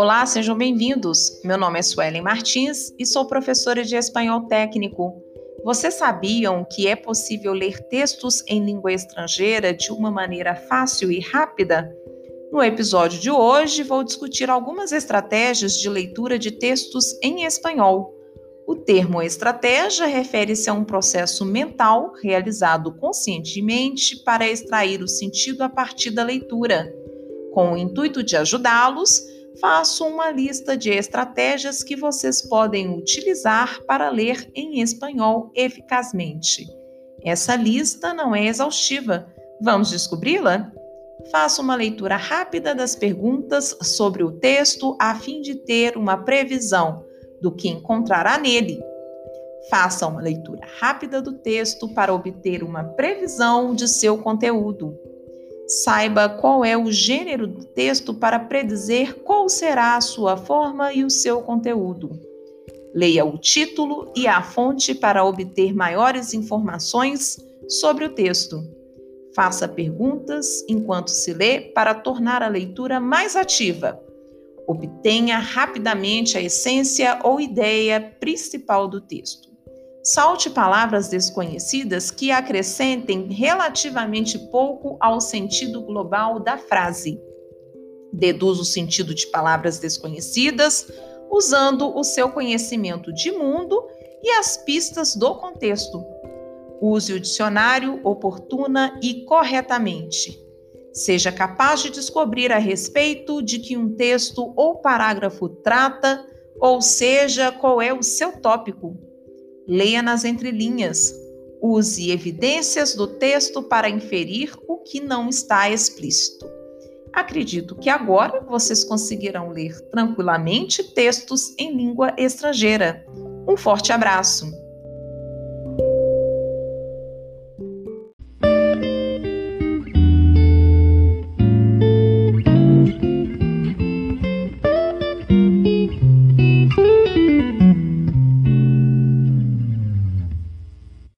Olá, sejam bem-vindos. Meu nome é Suelen Martins e sou professora de espanhol técnico. Vocês sabiam que é possível ler textos em língua estrangeira de uma maneira fácil e rápida? No episódio de hoje, vou discutir algumas estratégias de leitura de textos em espanhol. O termo estratégia refere-se a um processo mental realizado conscientemente para extrair o sentido a partir da leitura. Com o intuito de ajudá-los, faço uma lista de estratégias que vocês podem utilizar para ler em espanhol eficazmente. Essa lista não é exaustiva. Vamos descobri-la? Faça uma leitura rápida das perguntas sobre o texto a fim de ter uma previsão do que encontrará nele. Faça uma leitura rápida do texto para obter uma previsão de seu conteúdo. Saiba qual é o gênero do texto para predizer qual será a sua forma e o seu conteúdo. Leia o título e a fonte para obter maiores informações sobre o texto. Faça perguntas enquanto se lê para tornar a leitura mais ativa. Obtenha rapidamente a essência ou ideia principal do texto. Salte palavras desconhecidas que acrescentem relativamente pouco ao sentido global da frase. Deduza o sentido de palavras desconhecidas usando o seu conhecimento de mundo e as pistas do contexto. Use o dicionário oportuna e corretamente. Seja capaz de descobrir a respeito de que um texto ou parágrafo trata, ou seja, qual é o seu tópico. Leia nas entrelinhas. Use evidências do texto para inferir o que não está explícito. Acredito que agora vocês conseguirão ler tranquilamente textos em língua estrangeira. Um forte abraço!